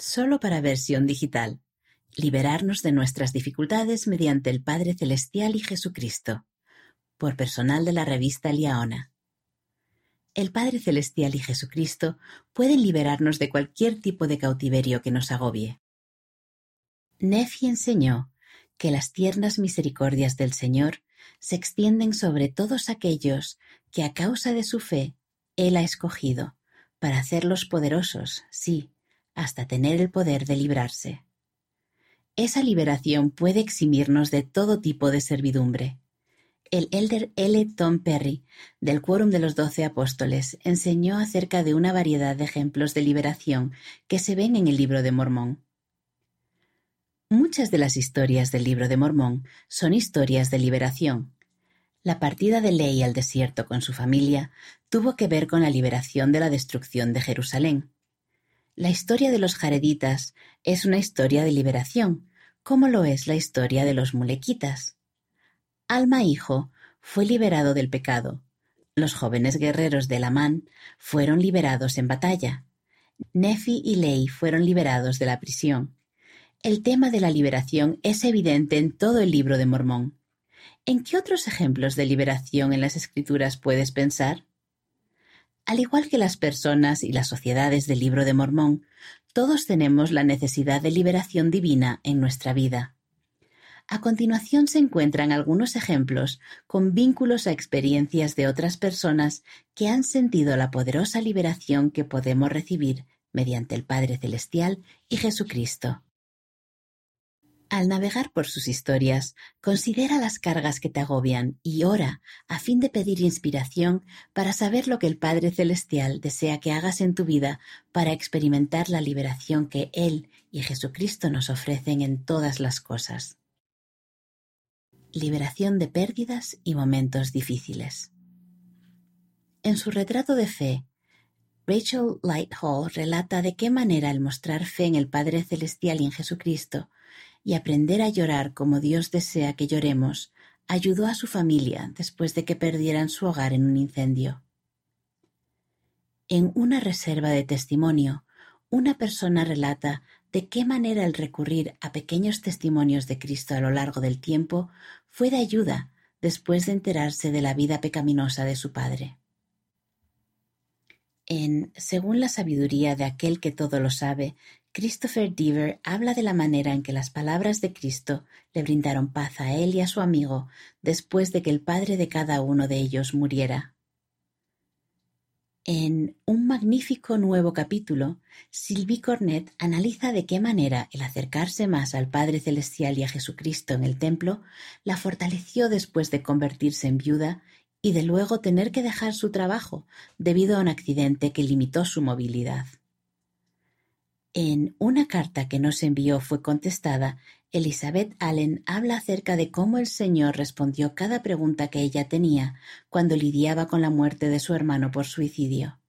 solo para versión digital. Liberarnos de nuestras dificultades mediante el Padre Celestial y Jesucristo. Por personal de la revista Liaona. El Padre Celestial y Jesucristo pueden liberarnos de cualquier tipo de cautiverio que nos agobie. Nefi enseñó que las tiernas misericordias del Señor se extienden sobre todos aquellos que a causa de su fe Él ha escogido, para hacerlos poderosos, sí, hasta tener el poder de librarse. Esa liberación puede eximirnos de todo tipo de servidumbre. El elder L. Tom Perry, del Quórum de los Doce Apóstoles, enseñó acerca de una variedad de ejemplos de liberación que se ven en el libro de Mormón. Muchas de las historias del libro de Mormón son historias de liberación. La partida de Ley al desierto con su familia tuvo que ver con la liberación de la destrucción de Jerusalén. La historia de los jareditas es una historia de liberación, como lo es la historia de los mulequitas. Alma Hijo fue liberado del pecado. Los jóvenes guerreros de Lamán fueron liberados en batalla. Nefi y Ley fueron liberados de la prisión. El tema de la liberación es evidente en todo el libro de Mormón. ¿En qué otros ejemplos de liberación en las escrituras puedes pensar? Al igual que las personas y las sociedades del libro de Mormón, todos tenemos la necesidad de liberación divina en nuestra vida. A continuación se encuentran algunos ejemplos con vínculos a experiencias de otras personas que han sentido la poderosa liberación que podemos recibir mediante el Padre Celestial y Jesucristo. Al navegar por sus historias, considera las cargas que te agobian y ora a fin de pedir inspiración para saber lo que el Padre Celestial desea que hagas en tu vida para experimentar la liberación que Él y Jesucristo nos ofrecen en todas las cosas. Liberación de pérdidas y momentos difíciles. En su retrato de fe, Rachel Lighthall relata de qué manera el mostrar fe en el Padre Celestial y en Jesucristo y aprender a llorar como Dios desea que lloremos, ayudó a su familia después de que perdieran su hogar en un incendio. En una reserva de testimonio, una persona relata de qué manera el recurrir a pequeños testimonios de Cristo a lo largo del tiempo fue de ayuda después de enterarse de la vida pecaminosa de su padre. En Según la sabiduría de aquel que todo lo sabe, Christopher Deaver habla de la manera en que las palabras de Cristo le brindaron paz a él y a su amigo después de que el padre de cada uno de ellos muriera. En un magnífico nuevo capítulo, Sylvie Cornet analiza de qué manera el acercarse más al Padre Celestial y a Jesucristo en el templo la fortaleció después de convertirse en viuda y de luego tener que dejar su trabajo debido a un accidente que limitó su movilidad. En una carta que nos envió fue contestada, Elizabeth Allen habla acerca de cómo el Señor respondió cada pregunta que ella tenía cuando lidiaba con la muerte de su hermano por suicidio.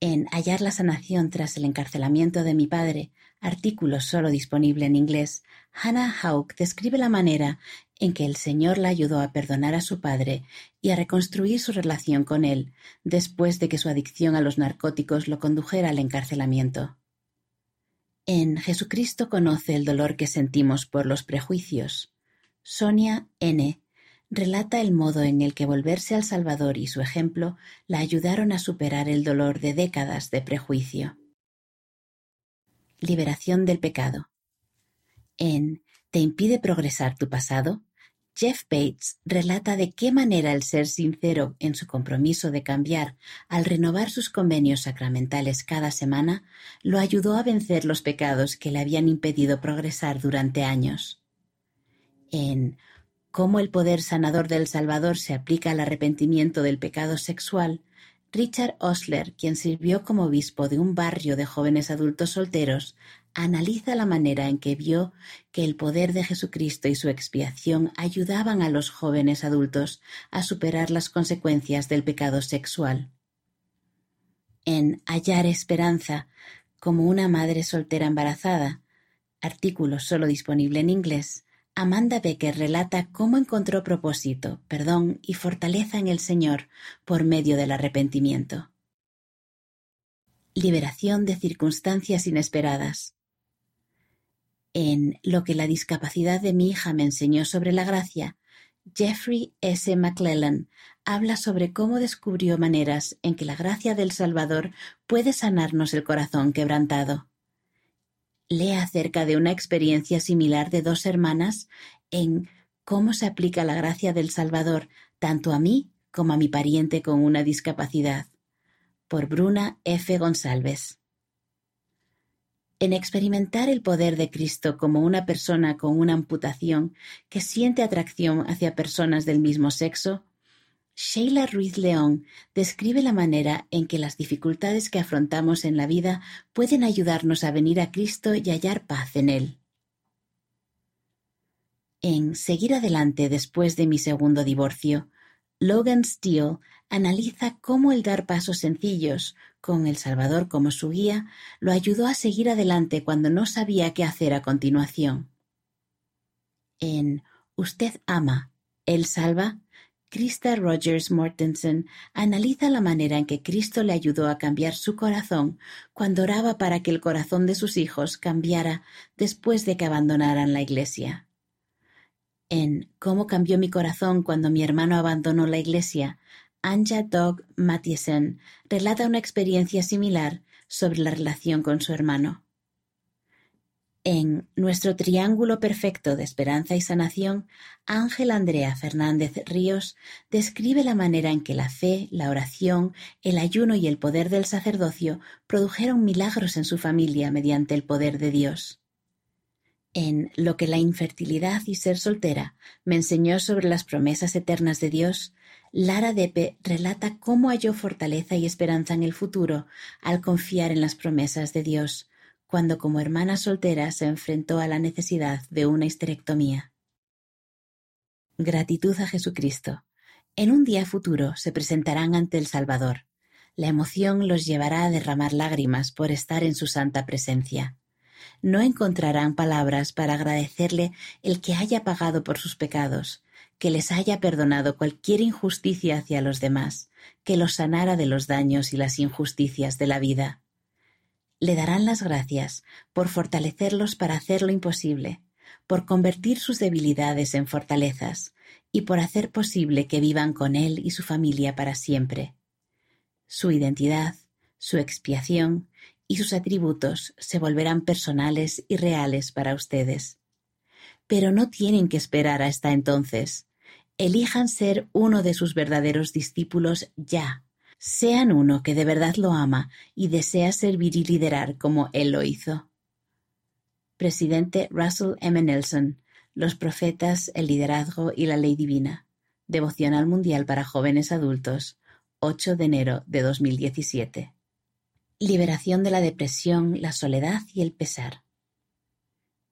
En Hallar la sanación tras el encarcelamiento de mi padre, artículo solo disponible en inglés, Hannah Houck describe la manera en que el Señor la ayudó a perdonar a su padre y a reconstruir su relación con él después de que su adicción a los narcóticos lo condujera al encarcelamiento. En Jesucristo conoce el dolor que sentimos por los prejuicios. Sonia N. relata el modo en el que volverse al Salvador y su ejemplo la ayudaron a superar el dolor de décadas de prejuicio. Liberación del pecado. En ¿Te impide progresar tu pasado? Jeff Bates relata de qué manera el ser sincero en su compromiso de cambiar al renovar sus convenios sacramentales cada semana lo ayudó a vencer los pecados que le habían impedido progresar durante años. En Cómo el poder sanador del Salvador se aplica al arrepentimiento del pecado sexual, Richard Osler, quien sirvió como obispo de un barrio de jóvenes adultos solteros, analiza la manera en que vio que el poder de Jesucristo y su expiación ayudaban a los jóvenes adultos a superar las consecuencias del pecado sexual. En Hallar esperanza como una madre soltera embarazada, artículo solo disponible en inglés, Amanda Becker relata cómo encontró propósito, perdón y fortaleza en el Señor por medio del arrepentimiento. Liberación de circunstancias inesperadas. En Lo que la discapacidad de mi hija me enseñó sobre la gracia, Jeffrey S. McClellan habla sobre cómo descubrió maneras en que la gracia del Salvador puede sanarnos el corazón quebrantado. Lee acerca de una experiencia similar de dos hermanas en cómo se aplica la gracia del Salvador tanto a mí como a mi pariente con una discapacidad. Por Bruna F. González en experimentar el poder de Cristo como una persona con una amputación que siente atracción hacia personas del mismo sexo, Sheila Ruiz León describe la manera en que las dificultades que afrontamos en la vida pueden ayudarnos a venir a Cristo y hallar paz en Él. En Seguir adelante después de mi segundo divorcio, Logan Steele analiza cómo el dar pasos sencillos, con El Salvador como su guía, lo ayudó a seguir adelante cuando no sabía qué hacer a continuación. En Usted ama, Él salva, Krista Rogers Mortensen analiza la manera en que Cristo le ayudó a cambiar su corazón cuando oraba para que el corazón de sus hijos cambiara después de que abandonaran la iglesia. En Cómo cambió mi corazón cuando mi hermano abandonó la iglesia, Anja Dog Mathiesen relata una experiencia similar sobre la relación con su hermano. En Nuestro Triángulo Perfecto de Esperanza y Sanación, Ángel Andrea Fernández Ríos describe la manera en que la fe, la oración, el ayuno y el poder del sacerdocio produjeron milagros en su familia mediante el poder de Dios. En Lo que la infertilidad y ser soltera me enseñó sobre las promesas eternas de Dios, Lara Depe relata cómo halló fortaleza y esperanza en el futuro al confiar en las promesas de Dios, cuando como hermana soltera se enfrentó a la necesidad de una histerectomía. Gratitud a Jesucristo. En un día futuro se presentarán ante el Salvador. La emoción los llevará a derramar lágrimas por estar en su santa presencia. No encontrarán palabras para agradecerle el que haya pagado por sus pecados, que les haya perdonado cualquier injusticia hacia los demás, que los sanara de los daños y las injusticias de la vida. Le darán las gracias por fortalecerlos para hacer lo imposible, por convertir sus debilidades en fortalezas y por hacer posible que vivan con él y su familia para siempre. Su identidad, su expiación y sus atributos se volverán personales y reales para ustedes. Pero no tienen que esperar hasta entonces. Elijan ser uno de sus verdaderos discípulos ya. Sean uno que de verdad lo ama y desea servir y liderar como él lo hizo. Presidente Russell M. Nelson, Los profetas, el liderazgo y la ley divina. Devocional Mundial para Jóvenes Adultos, 8 de enero de 2017. Liberación de la depresión, la soledad y el pesar.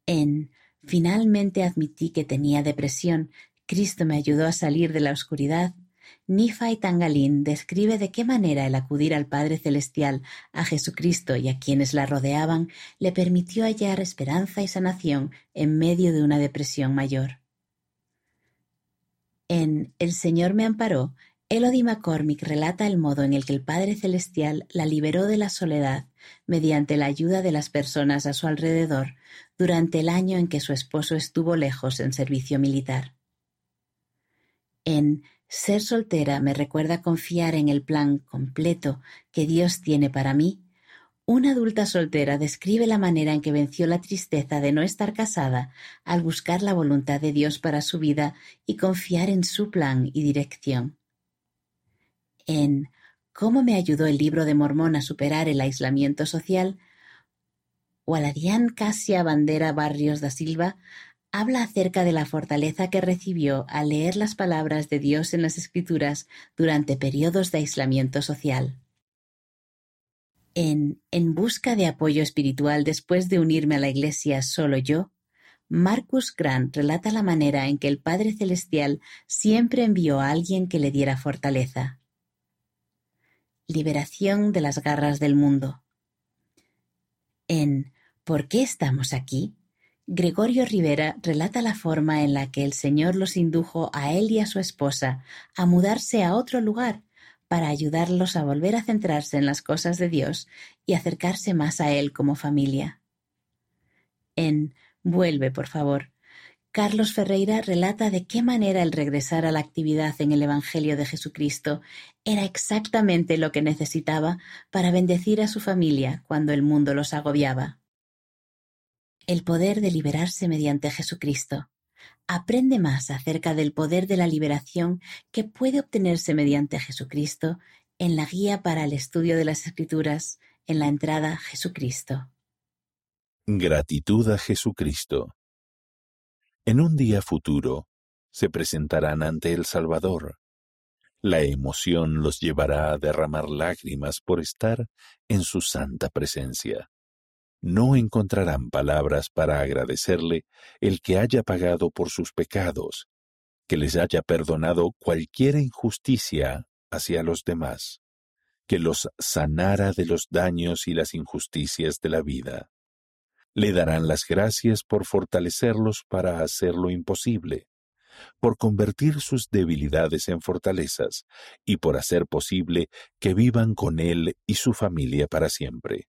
En Finalmente admití que tenía depresión. Cristo me ayudó a salir de la oscuridad. Nifa y Tangalín describe de qué manera el acudir al Padre Celestial, a Jesucristo y a quienes la rodeaban le permitió hallar esperanza y sanación en medio de una depresión mayor. En El Señor me amparó, Elodie McCormick relata el modo en el que el Padre Celestial la liberó de la soledad mediante la ayuda de las personas a su alrededor durante el año en que su esposo estuvo lejos en servicio militar. En Ser soltera me recuerda confiar en el plan completo que Dios tiene para mí. Una adulta soltera describe la manera en que venció la tristeza de no estar casada al buscar la voluntad de Dios para su vida y confiar en su plan y dirección en Cómo me ayudó el libro de Mormón a superar el aislamiento social, Waladian Casia Bandera Barrios da Silva habla acerca de la fortaleza que recibió al leer las palabras de Dios en las Escrituras durante periodos de aislamiento social. En En busca de apoyo espiritual después de unirme a la Iglesia solo yo, Marcus Grant relata la manera en que el Padre Celestial siempre envió a alguien que le diera fortaleza. Liberación de las garras del mundo. En ¿Por qué estamos aquí? Gregorio Rivera relata la forma en la que el Señor los indujo a él y a su esposa a mudarse a otro lugar para ayudarlos a volver a centrarse en las cosas de Dios y acercarse más a Él como familia. En Vuelve, por favor, Carlos Ferreira relata de qué manera el regresar a la actividad en el Evangelio de Jesucristo era exactamente lo que necesitaba para bendecir a su familia cuando el mundo los agobiaba. El poder de liberarse mediante Jesucristo. Aprende más acerca del poder de la liberación que puede obtenerse mediante Jesucristo en la guía para el estudio de las Escrituras en la entrada Jesucristo. Gratitud a Jesucristo. En un día futuro se presentarán ante el Salvador. La emoción los llevará a derramar lágrimas por estar en su santa presencia. No encontrarán palabras para agradecerle el que haya pagado por sus pecados, que les haya perdonado cualquier injusticia hacia los demás, que los sanara de los daños y las injusticias de la vida le darán las gracias por fortalecerlos para hacer lo imposible, por convertir sus debilidades en fortalezas y por hacer posible que vivan con Él y su familia para siempre.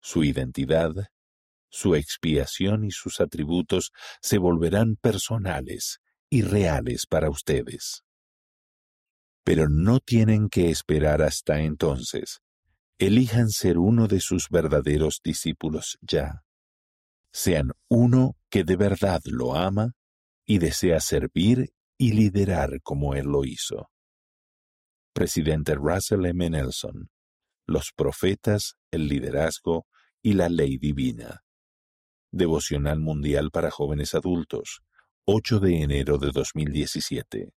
Su identidad, su expiación y sus atributos se volverán personales y reales para ustedes. Pero no tienen que esperar hasta entonces. Elijan ser uno de sus verdaderos discípulos ya sean uno que de verdad lo ama y desea servir y liderar como él lo hizo. Presidente Russell M. Nelson, los profetas, el liderazgo y la ley divina. Devocional Mundial para Jóvenes Adultos, 8 de enero de 2017.